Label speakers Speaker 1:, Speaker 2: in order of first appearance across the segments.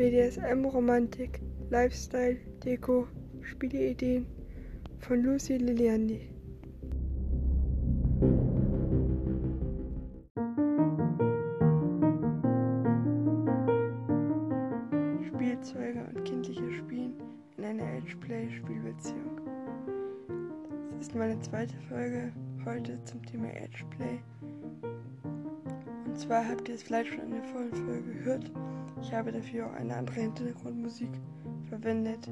Speaker 1: BDSM, Romantik, Lifestyle, Deko, Spieleideen von Lucy Liliandi. Spielzeuge und kindliches Spielen in einer Edgeplay-Spielbeziehung. Das ist meine zweite Folge heute zum Thema Edgeplay. Und zwar habt ihr es vielleicht schon in der vorigen Folge gehört. Ich habe dafür auch eine andere Hintergrundmusik verwendet,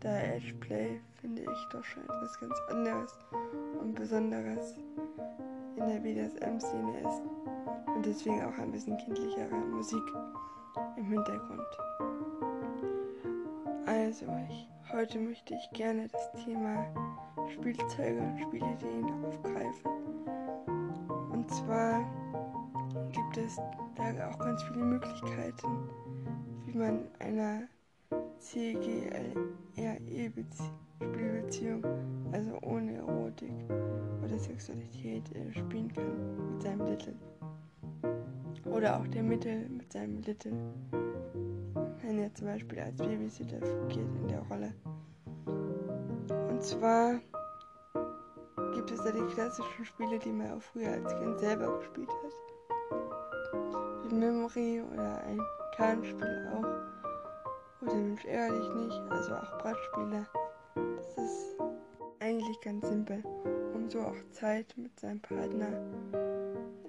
Speaker 1: da Edgeplay finde ich doch schon etwas ganz anderes und Besonderes in der BDSM-Szene ist und deswegen auch ein bisschen kindlichere Musik im Hintergrund. Also, ich, heute möchte ich gerne das Thema Spielzeuge und Spielideen aufgreifen. Und zwar gibt es da auch ganz viele Möglichkeiten, wie man einer CGLRE-Spielbeziehung, also ohne Erotik oder Sexualität, äh, spielen kann mit seinem Little. Oder auch der Mittel mit seinem Little. Wenn er zum Beispiel als Babysitter fungiert in der Rolle. Und zwar gibt es da die klassischen Spiele, die man auch früher als Kind selber gespielt hat. Memory oder ein Kartenspiel auch. Oder Mensch ärger dich nicht, also auch Brettspiele. Das ist eigentlich ganz simpel. Um so auch Zeit mit seinem Partner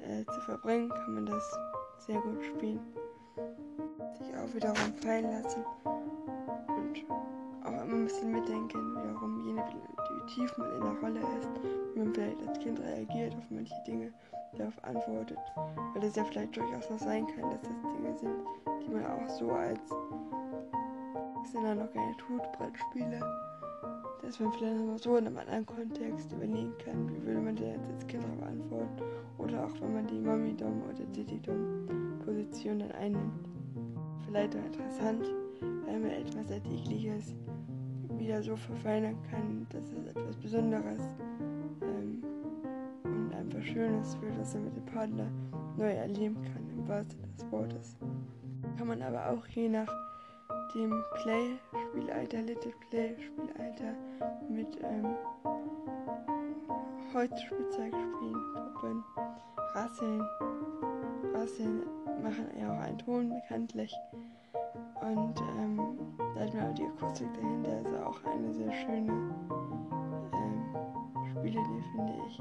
Speaker 1: äh, zu verbringen, kann man das sehr gut spielen. Sich auch wiederum fallen lassen und auch immer ein bisschen mitdenken, wiederum je wie tief man in der Rolle ist, wie man vielleicht als Kind reagiert auf manche Dinge, darauf antwortet. Weil es ja vielleicht durchaus noch sein kann, dass das Dinge sind, die man auch so als Erwachsener noch keine tut, Brettspiele, dass man vielleicht noch so in einem anderen Kontext überlegen kann, wie würde man denn jetzt als Kind darauf antworten. Oder auch wenn man die Mami-Dom oder Diddy-Dom-Position dann einnimmt. Vielleicht auch interessant, weil man etwas Alltägliches wieder so verfeinern kann, dass es etwas Besonderes ähm, einfach Schönes wird, was man mit dem Partner neu erleben kann, im wahrsten Sinne des Wortes. Kann man aber auch je nach dem Play, Spielalter, Little Play, Spielalter mit ähm, Holzspielzeug spielen, Puppen, Rasseln. Rasseln machen ja auch einen Ton bekanntlich. Und ähm, da hat man auch die Akustik dahinter, also auch eine sehr schöne ähm, Spielidee, finde ich.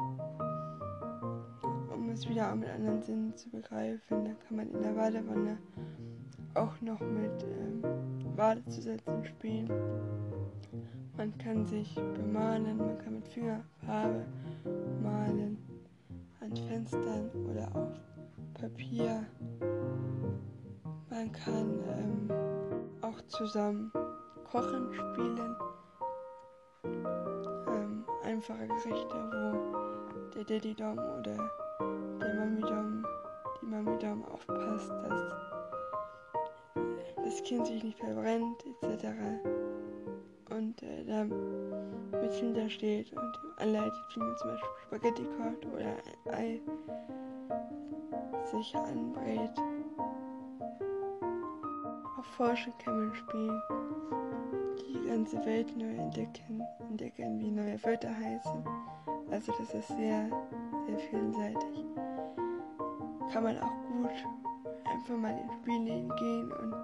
Speaker 1: Es wieder auch mit anderen Sinnen zu begreifen, dann kann man in der Badewanne auch noch mit ähm, Badezusätzen spielen. Man kann sich bemalen, man kann mit Fingerfarbe malen an Fenstern oder auf Papier. Man kann ähm, auch zusammen kochen spielen. Ähm, einfache Gerichte, wo der Daddy Dom oder Mami Dom, die Mami Dom aufpasst, dass das Kind sich nicht verbrennt, etc. Und äh, da mit hintersteht und anleitet, wie man zum Beispiel Spaghetti kocht oder ein Ei sich anbrät. Auf Forschung kann man spielen, die ganze Welt neu entdecken, entdecken, wie neue Wörter heißen. Also das ist sehr, sehr vielseitig. Kann man auch gut einfach mal in Spiele gehen und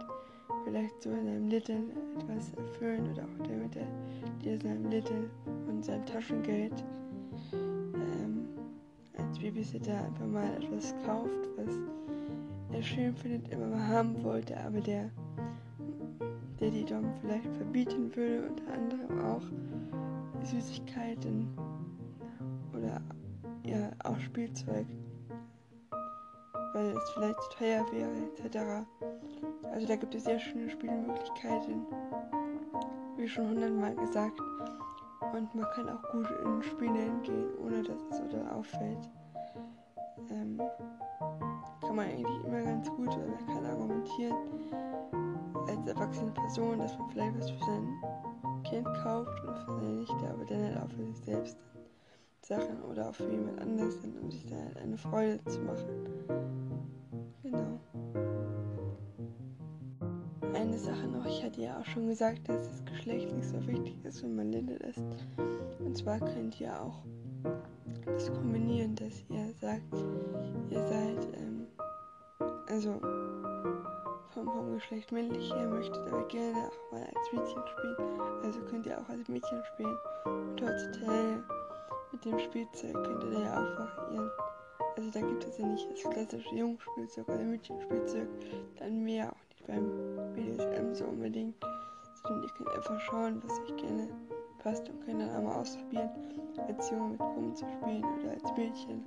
Speaker 1: vielleicht so in seinem Little etwas erfüllen oder auch damit er dir seinem Little und seinem Taschengeld ähm, als Babysitter einfach mal etwas kauft, was er schön findet, immer mal haben wollte, aber der der die Dom vielleicht verbieten würde, unter anderem auch Süßigkeiten oder ja auch Spielzeug, weil es vielleicht zu teuer wäre, etc. Also da gibt es sehr schöne Spielmöglichkeiten, wie schon hundertmal gesagt. Und man kann auch gut in Spiele gehen, ohne dass es oder auffällt. Ähm, kann man eigentlich immer ganz gut, weil man kann argumentieren als erwachsene Person, dass man vielleicht was für sein Kind kauft oder für seine Nichte, aber dann halt auch für sich selbst Sachen oder auch für jemand anderes, um sich dann halt eine Freude zu machen. Genau. Eine Sache noch. Ich hatte ja auch schon gesagt, dass das Geschlecht nicht so wichtig ist, wenn man Little ist. Und zwar könnt ihr auch das kombinieren, dass ihr sagt, ihr seid, ähm, also vom, vom Geschlecht männlich her, möchtet aber gerne auch mal als Mädchen spielen. Also könnt ihr auch als Mädchen spielen. Und heutzutage mit dem Spielzeug könnt ihr da ja auch variieren. Also da gibt es ja nicht das klassische Jungspielzeug oder Mädchenspielzeug, dann mehr auch nicht beim BDSM so unbedingt, sondern ihr könnt einfach schauen, was euch gerne passt und könnt dann einmal ausprobieren, als Junge mit Pumpen zu spielen oder als Mädchen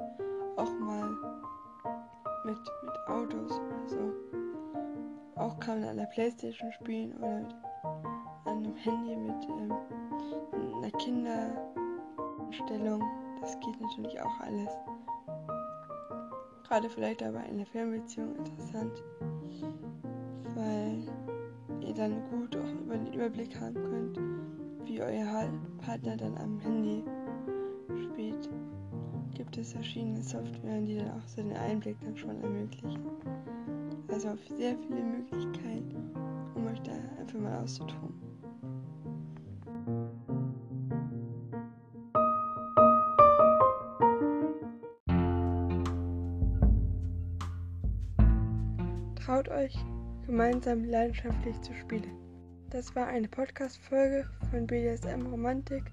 Speaker 1: auch mal mit, mit Autos oder so. Auch kann man an der Playstation spielen oder mit, an einem Handy mit ähm, einer Kinderstellung. Das geht natürlich auch alles. Gerade vielleicht aber in der Fernbeziehung interessant, weil ihr dann gut auch über den Überblick haben könnt, wie euer Partner dann am Handy spielt. Gibt es verschiedene Software, die dann auch so den Einblick dann schon ermöglichen. Also sehr viele Möglichkeiten, um euch da einfach mal auszutoben. Traut euch, gemeinsam leidenschaftlich zu spielen. Das war eine Podcast-Folge von BDSM Romantik,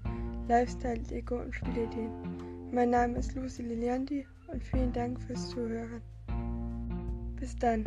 Speaker 1: Lifestyle, Deko und Spielideen. Mein Name ist Lucy Liliandi und vielen Dank fürs Zuhören. Bis dann.